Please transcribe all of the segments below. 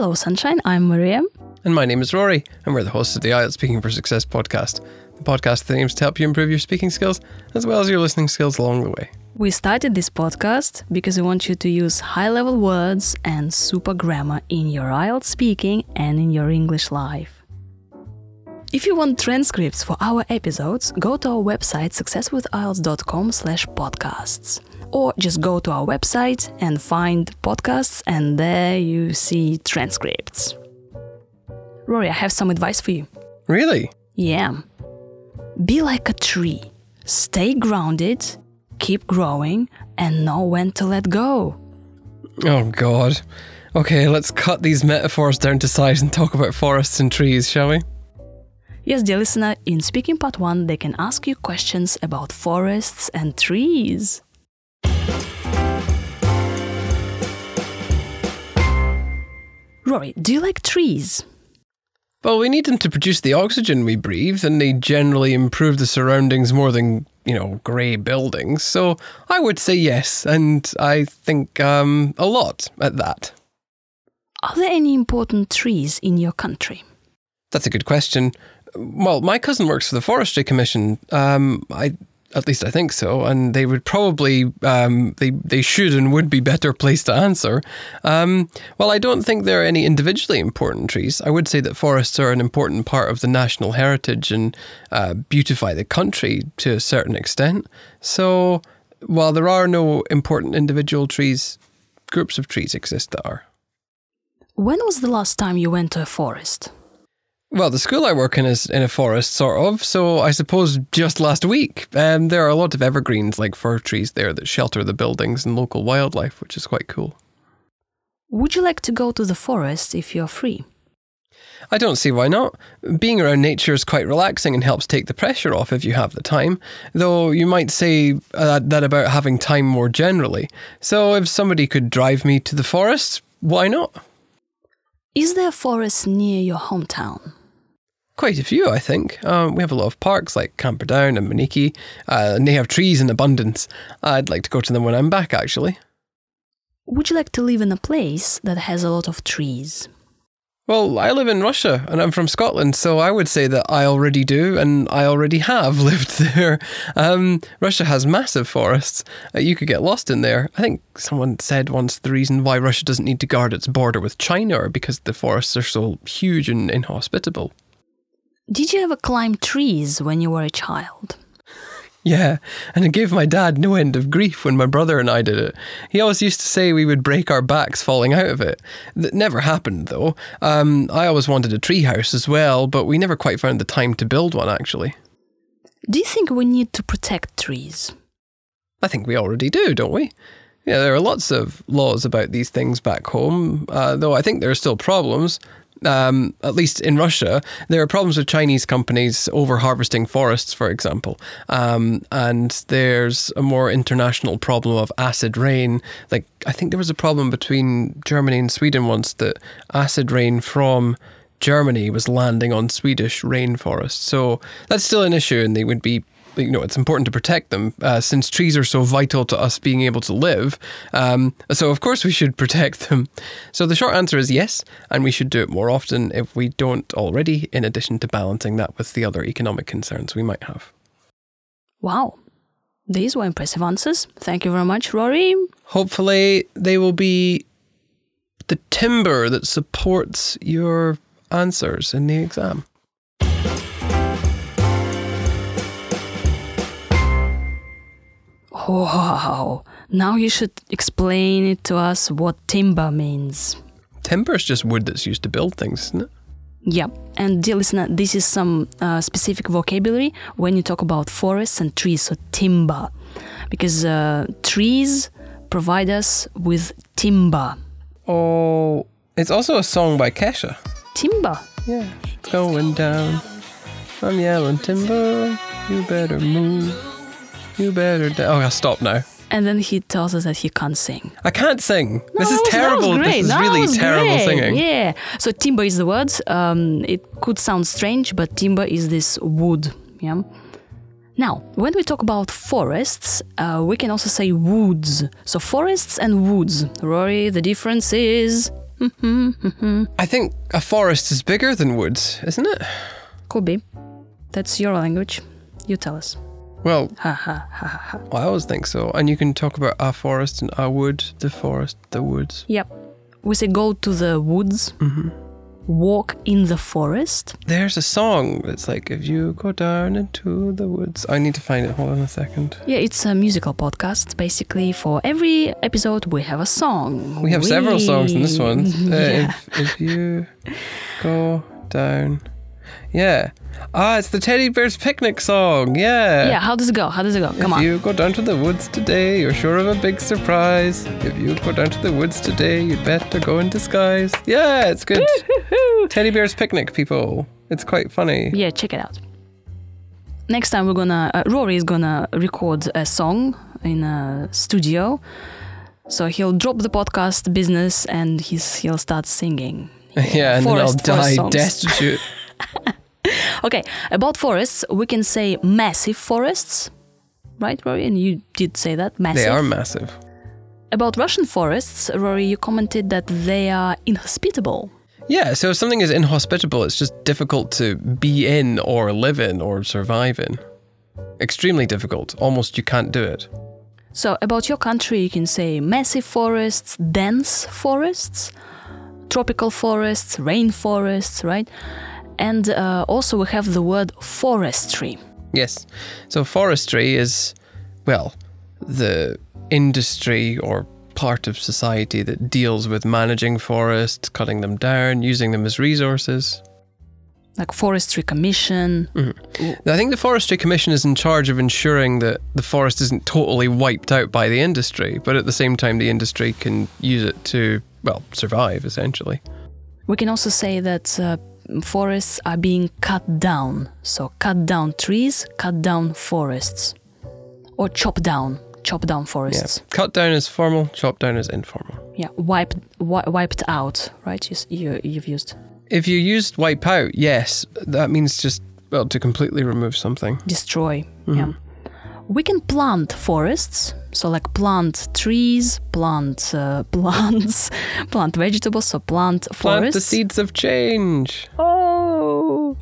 Hello, Sunshine. I'm Maria. And my name is Rory, and we're the hosts of the IELTS Speaking for Success podcast, the podcast that aims to help you improve your speaking skills as well as your listening skills along the way. We started this podcast because we want you to use high level words and super grammar in your IELTS speaking and in your English life. If you want transcripts for our episodes, go to our website successwithielts.com slash podcasts. Or just go to our website and find podcasts and there you see transcripts. Rory, I have some advice for you. Really? Yeah. Be like a tree. Stay grounded, keep growing, and know when to let go. Oh, God. Okay, let's cut these metaphors down to size and talk about forests and trees, shall we? Yes, dear listener, in Speaking Part 1, they can ask you questions about forests and trees. Rory, do you like trees? Well, we need them to produce the oxygen we breathe, and they generally improve the surroundings more than, you know, grey buildings. So I would say yes, and I think um, a lot at that. Are there any important trees in your country? That's a good question. Well, my cousin works for the Forestry Commission. Um, I at least I think so, and they would probably um, they they should and would be better placed to answer. Um, well, I don't think there are any individually important trees. I would say that forests are an important part of the national heritage and uh, beautify the country to a certain extent. So, while there are no important individual trees, groups of trees exist that are. When was the last time you went to a forest? Well, the school I work in is in a forest, sort of. So I suppose just last week, um, there are a lot of evergreens like fir trees there that shelter the buildings and local wildlife, which is quite cool. Would you like to go to the forest if you're free? I don't see why not. Being around nature is quite relaxing and helps take the pressure off if you have the time, though you might say uh, that about having time more generally. So if somebody could drive me to the forest, why not? Is there a forest near your hometown? Quite a few, I think. Um, we have a lot of parks like Camperdown and Monikie, uh, and they have trees in abundance. I'd like to go to them when I'm back, actually. Would you like to live in a place that has a lot of trees? Well, I live in Russia and I'm from Scotland, so I would say that I already do and I already have lived there. Um, Russia has massive forests. Uh, you could get lost in there. I think someone said once the reason why Russia doesn't need to guard its border with China are because the forests are so huge and inhospitable. Did you ever climb trees when you were a child? Yeah, and it gave my dad no end of grief when my brother and I did it. He always used to say we would break our backs falling out of it. That never happened, though. Um, I always wanted a treehouse as well, but we never quite found the time to build one, actually. Do you think we need to protect trees? I think we already do, don't we? Yeah, there are lots of laws about these things back home, uh, though I think there are still problems um, at least in Russia, there are problems with Chinese companies over harvesting forests, for example. Um, and there's a more international problem of acid rain. Like, I think there was a problem between Germany and Sweden once that acid rain from Germany was landing on Swedish rainforests. So that's still an issue, and they would be you know, it's important to protect them uh, since trees are so vital to us being able to live. Um, so, of course, we should protect them. So, the short answer is yes, and we should do it more often if we don't already, in addition to balancing that with the other economic concerns we might have. Wow. These were impressive answers. Thank you very much, Rory. Hopefully, they will be the timber that supports your answers in the exam. Wow. Now you should explain it to us what timber means. Timber is just wood that's used to build things, isn't it? Yeah, and dear listener, this is some uh, specific vocabulary when you talk about forests and trees, so timber. Because uh, trees provide us with timber. Oh, it's also a song by Kesha. Timber? Yeah. Going down. I'm yelling timber. You better move. You better. Da- oh, I'll stop now. And then he tells us that he can't sing. I can't sing. No, this is that was- that was terrible. great. This is That really was terrible great. singing. Yeah. So timber is the word. Um, it could sound strange, but timber is this wood. Yeah. Now, when we talk about forests, uh, we can also say woods. So forests and woods. Rory, the difference is I think a forest is bigger than woods, isn't it? Could be. That's your language. You tell us. Well, Ha ha ha ha ha. I always think so. And you can talk about our forest and our wood, the forest, the woods. Yep. We say go to the woods, walk in the forest. There's a song that's like, if you go down into the woods. I need to find it. Hold on a second. Yeah, it's a musical podcast. Basically, for every episode, we have a song. We have several songs in this one. Uh, Yeah. if, if you go down. Yeah. Ah, it's the Teddy Bear's Picnic song. Yeah. Yeah, how does it go? How does it go? Come if on. If you go down to the woods today, you're sure of a big surprise. If you go down to the woods today, you'd better go in disguise. Yeah, it's good. Teddy Bear's Picnic, people. It's quite funny. Yeah, check it out. Next time we're gonna uh, Rory is gonna record a song in a studio. So he'll drop the podcast business and he's he'll start singing. Yeah, and Forest- then I'll die songs. destitute. Okay, about forests, we can say massive forests, right, Rory? And you did say that massive. they are massive. About Russian forests, Rory, you commented that they are inhospitable. Yeah, so if something is inhospitable, it's just difficult to be in or live in or survive in. Extremely difficult. Almost you can't do it. So, about your country, you can say massive forests, dense forests, tropical forests, rainforests, right? And uh, also, we have the word forestry. Yes. So forestry is, well, the industry or part of society that deals with managing forests, cutting them down, using them as resources. Like Forestry Commission. I think the Forestry Commission is in charge of ensuring that the forest isn't totally wiped out by the industry, but at the same time, the industry can use it to, well, survive essentially. We can also say that uh, forests are being cut down. So, cut down trees, cut down forests. Or chop down, chop down Yeah. forests. Cut down is formal, chop down is informal. Yeah, wiped, wi- wiped out, right? You, you, you've used If you used wipe out, yes, that means just, well, to completely remove something. destroy. Mm-hmm. Yeah. We can plant forests, so like plant trees, plant uh, plants, plant vegetables, so plant Plant forests. the seeds of change. Oh,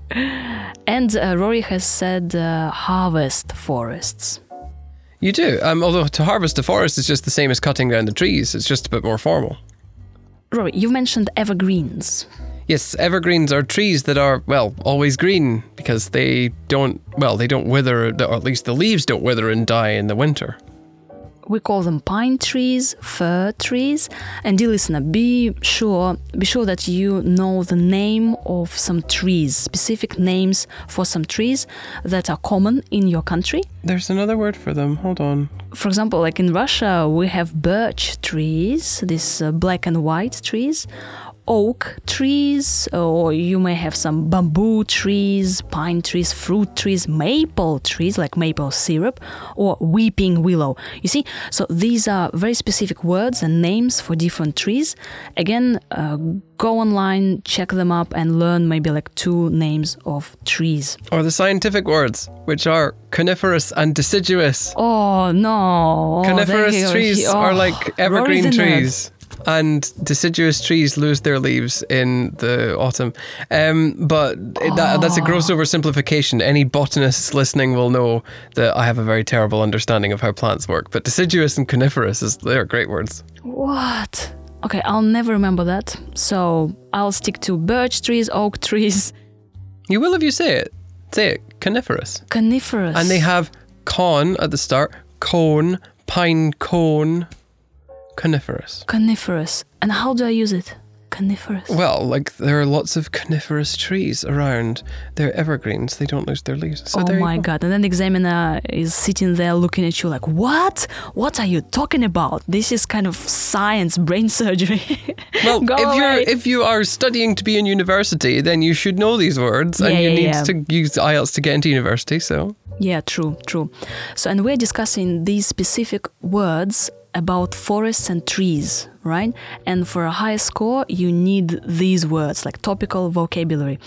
and uh, Rory has said uh, harvest forests. You do. Um, although to harvest a forest is just the same as cutting down the trees, it's just a bit more formal. Rory, you mentioned evergreens. Yes, evergreens are trees that are, well, always green because they don't, well, they don't wither, or at least the leaves don't wither and die in the winter. We call them pine trees, fir trees. And dear listener, be sure be sure that you know the name of some trees, specific names for some trees that are common in your country. There's another word for them. Hold on. For example, like in Russia, we have birch trees, these uh, black and white trees, oak trees, or you may have some bamboo trees, pine trees, fruit trees, maple trees, like maple syrup, or weeping willow. You see, so these are very specific words and names for different trees. Again, uh, go online, check them up, and learn maybe like two names of trees. Or the scientific words, which are coniferous and deciduous. Oh no! Oh, Coniferous trees Oh, are like evergreen trees. And deciduous trees lose their leaves in the autumn. Um, but it- that, that's a gross oversimplification. Any botanists listening will know that I have a very terrible understanding of how plants work. But deciduous and coniferous, is, they're great words. What? Okay, I'll never remember that. So I'll stick to birch trees, oak trees, You will if you say it. Say it. Coniferous. coniferous. And they have con at the start, cone, pine cone, coniferous. coniferous. And how do I use it? Coniferous. Well, like there are lots of coniferous trees around. They're evergreens. They don't lose their leaves. So oh my go. god. And then the examiner is sitting there looking at you like, What? What are you talking about? This is kind of science, brain surgery. Well, Go if away. you're if you are studying to be in university, then you should know these words, and you yeah, need yeah. to use IELTS to get into university. So Yeah, true, true. So, and we're discussing these specific words about forests and trees, right? And for a high score, you need these words like topical vocabulary.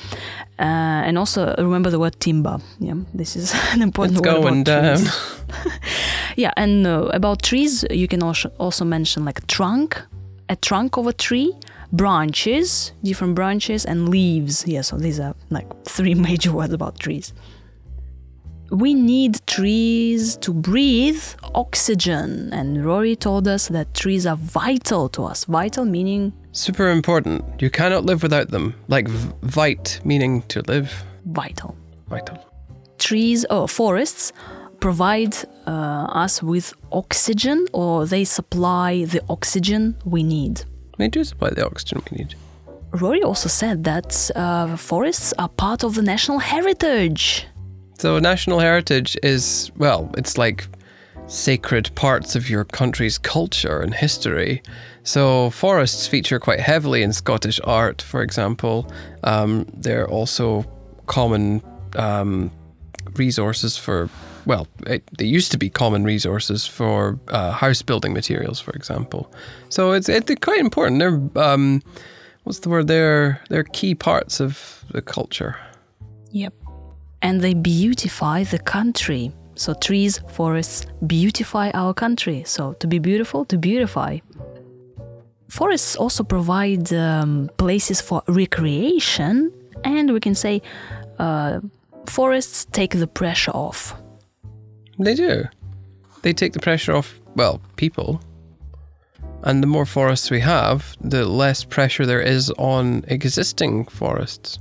Uh, and also remember the word timber. Yeah, this is an important it's word. going about down. trees. Yeah, and uh, about trees, you can also also mention like trunk, a trunk of a tree, branches, different branches, and leaves. Yeah, so these are like three major words about trees. We need trees to breathe oxygen, and Rory told us that trees are vital to us. Vital meaning Super important. You cannot live without them. Like v- vite, meaning to live. vital. Vital. trees or forests provide uh, us with oxygen or they supply the oxygen we need. They do supply the oxygen we need. Rory also said that uh, forests are part of the national heritage. So, national heritage is, well, it's like sacred parts of your country's culture and history. So, forests feature quite heavily in Scottish art, for example. Um, they're also common um, resources for, well, it, they used to be common resources for uh, house building materials, for example. So, it's, it, they're quite important. They're, um, what's the word? They're, they're key parts of the culture. Yep. And they beautify the country. So trees, forests beautify our country. So to be beautiful, to beautify. Forests also provide um, places for recreation, and we can say uh, forests take the pressure off. They do. They take the pressure off, well, people. And the more forests we have, the less pressure there is on existing forests.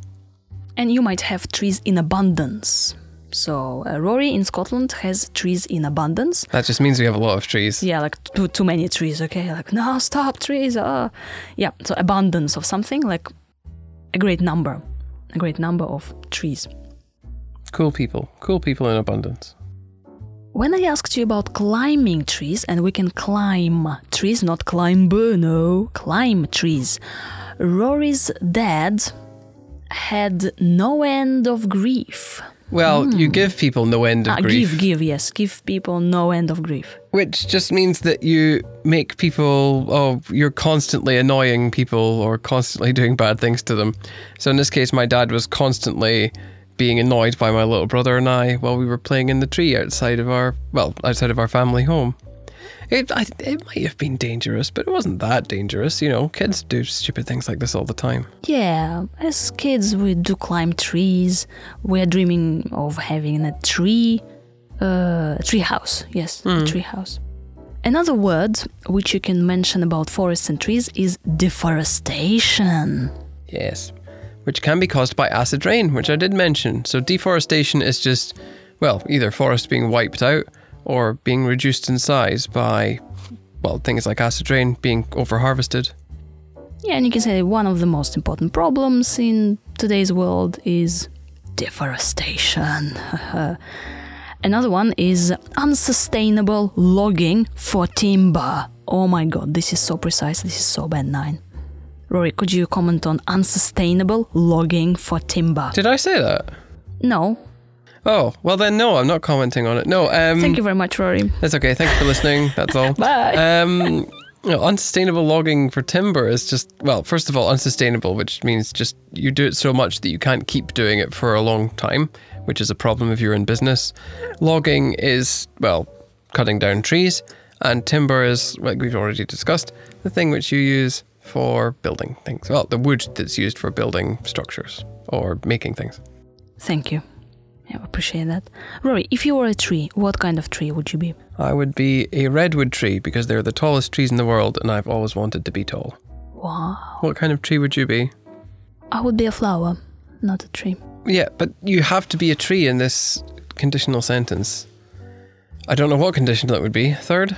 And you might have trees in abundance. So uh, Rory in Scotland has trees in abundance. That just means we have a lot of trees. Yeah, like too, too many trees, okay? Like, no, stop trees. Uh. Yeah, so abundance of something, like a great number, a great number of trees. Cool people. Cool people in abundance. When I asked you about climbing trees, and we can climb trees, not climb, no, climb trees, Rory's dad had no end of grief. Well, you give people no end of Ah, grief. give, give, yes, give people no end of grief. Which just means that you make people, oh, you're constantly annoying people or constantly doing bad things to them. So in this case, my dad was constantly being annoyed by my little brother and I while we were playing in the tree outside of our, well, outside of our family home. It, I, it might have been dangerous, but it wasn't that dangerous. You know, kids do stupid things like this all the time. Yeah, as kids, we do climb trees. We are dreaming of having a tree, uh, a tree house. Yes, a tree house. Another word which you can mention about forests and trees is deforestation. Yes. Which can be caused by acid rain, which I did mention. So deforestation is just, well, either forests being wiped out or being reduced in size by, well, things like acid rain being overharvested. Yeah, and you can say one of the most important problems in today's world is deforestation. Another one is unsustainable logging for timber. Oh my god, this is so precise, this is so bad nine. Rory, could you comment on unsustainable logging for timber? Did I say that? No. Oh, well then, no, I'm not commenting on it. No, um, Thank you very much, Rory. That's okay. Thanks for listening. That's all. Bye. Um, you know, unsustainable logging for timber is just well, first of all, unsustainable, which means just you do it so much that you can't keep doing it for a long time, which is a problem if you're in business. Logging is well, cutting down trees, and timber is like we've already discussed, the thing which you use for building things. Well, the wood that's used for building structures or making things. Thank you. Yeah, I appreciate that. Rory, if you were a tree, what kind of tree would you be? I would be a redwood tree because they're the tallest trees in the world, and I've always wanted to be tall. Wow. What kind of tree would you be? I would be a flower, not a tree. Yeah, but you have to be a tree in this conditional sentence. I don't know what conditional it would be. Third?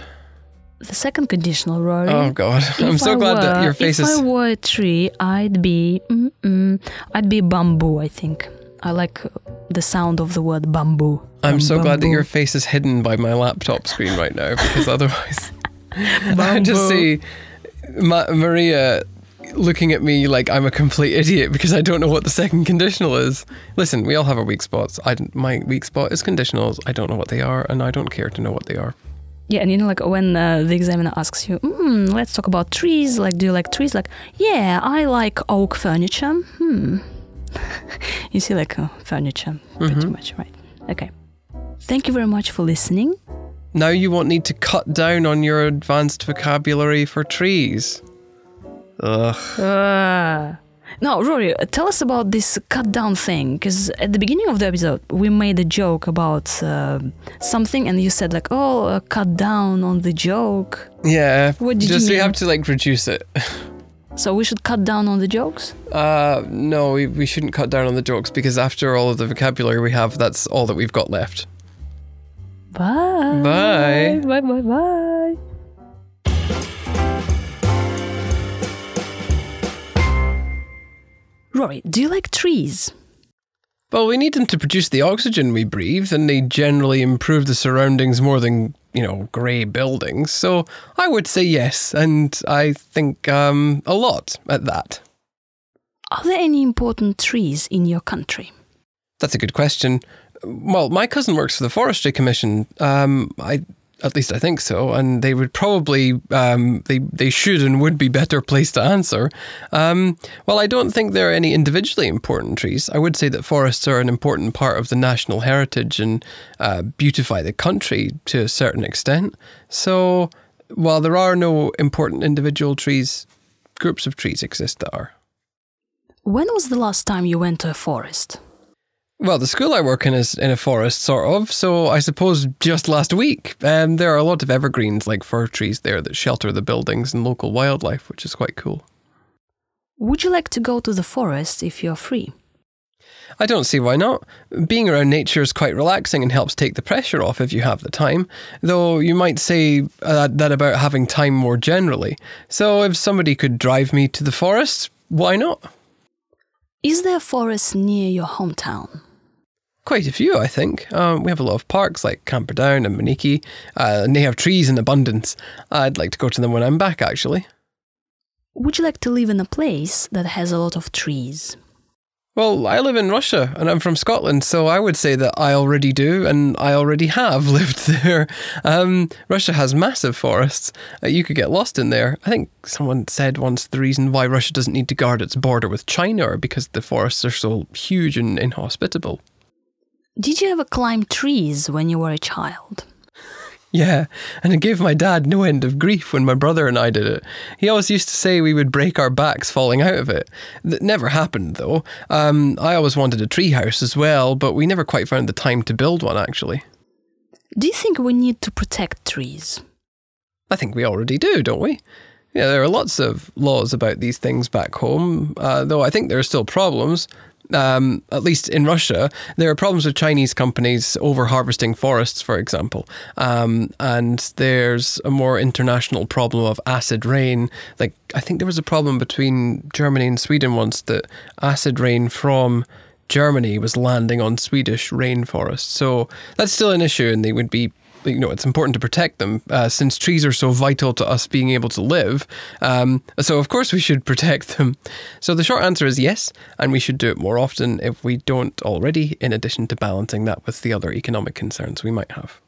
The second conditional, Rory. Oh God, I'm so I glad that your face if is. If I were a tree, I'd be, mm-mm, I'd be bamboo. I think I like the sound of the word bamboo. I'm so glad that your face is hidden by my laptop screen right now because otherwise, I just see Ma- Maria looking at me like I'm a complete idiot because I don't know what the second conditional is. Listen, we all have our weak spots. I, my weak spot is conditionals. I don't know what they are, and I don't care to know what they are. Yeah, and you know, like when uh, the examiner asks you, mm, "Let's talk about trees." Like, do you like trees? Like, yeah, I like oak furniture. Hmm. you see, like uh, furniture, pretty Mm-hmm. much, right? Okay. Thank you very much for listening. Now you won't need to cut down on your advanced vocabulary for trees. Ugh. Uh, now, Rory, tell us about this cut down thing. Because at the beginning of the episode, we made a joke about uh, something, and you said like, "Oh, uh, cut down on the joke." Yeah. What did you just we have to like reduce it. So we should cut down on the jokes. Uh, no, we, we shouldn't cut down on the jokes because after all of the vocabulary we have, that's all that we've got left. Bye. Bye. Bye. Bye. Bye. Rory, do you like trees? Well, we need them to produce the oxygen we breathe, and they generally improve the surroundings more than, you know, grey buildings. So I would say yes, and I think um, a lot at that. Are there any important trees in your country? That's a good question. Well, my cousin works for the Forestry Commission. Um, I, at least I think so, and they would probably, um, they they should and would be better placed to answer. Um, well, I don't think there are any individually important trees. I would say that forests are an important part of the national heritage and uh, beautify the country to a certain extent. So, while there are no important individual trees, groups of trees exist that are. When was the last time you went to a forest? Well, the school I work in is in a forest, sort of. So I suppose just last week, um, there are a lot of evergreens like fir trees there that shelter the buildings and local wildlife, which is quite cool. Would you like to go to the forest if you're free? I don't see why not. Being around nature is quite relaxing and helps take the pressure off if you have the time. Though you might say uh, that about having time more generally. So if somebody could drive me to the forest, why not? Is there a forest near your hometown? Quite a few, I think. Um, we have a lot of parks like Camperdown and Monikie, uh, and they have trees in abundance. I'd like to go to them when I'm back, actually. Would you like to live in a place that has a lot of trees? Well, I live in Russia and I'm from Scotland, so I would say that I already do and I already have lived there. Um, Russia has massive forests. Uh, you could get lost in there. I think someone said once the reason why Russia doesn't need to guard its border with China are because the forests are so huge and inhospitable. Did you ever climb trees when you were a child? Yeah, and it gave my dad no end of grief when my brother and I did it. He always used to say we would break our backs falling out of it. That never happened, though. Um, I always wanted a treehouse as well, but we never quite found the time to build one, actually. Do you think we need to protect trees? I think we already do, don't we? Yeah, there are lots of laws about these things back home, uh, though I think there are still problems. Um, at least in Russia, there are problems with Chinese companies over harvesting forests, for example. Um, and there's a more international problem of acid rain. Like, I think there was a problem between Germany and Sweden once that acid rain from Germany was landing on Swedish rainforests. So that's still an issue, and they would be you know, it's important to protect them uh, since trees are so vital to us being able to live. Um, so, of course, we should protect them. So, the short answer is yes, and we should do it more often if we don't already, in addition to balancing that with the other economic concerns we might have.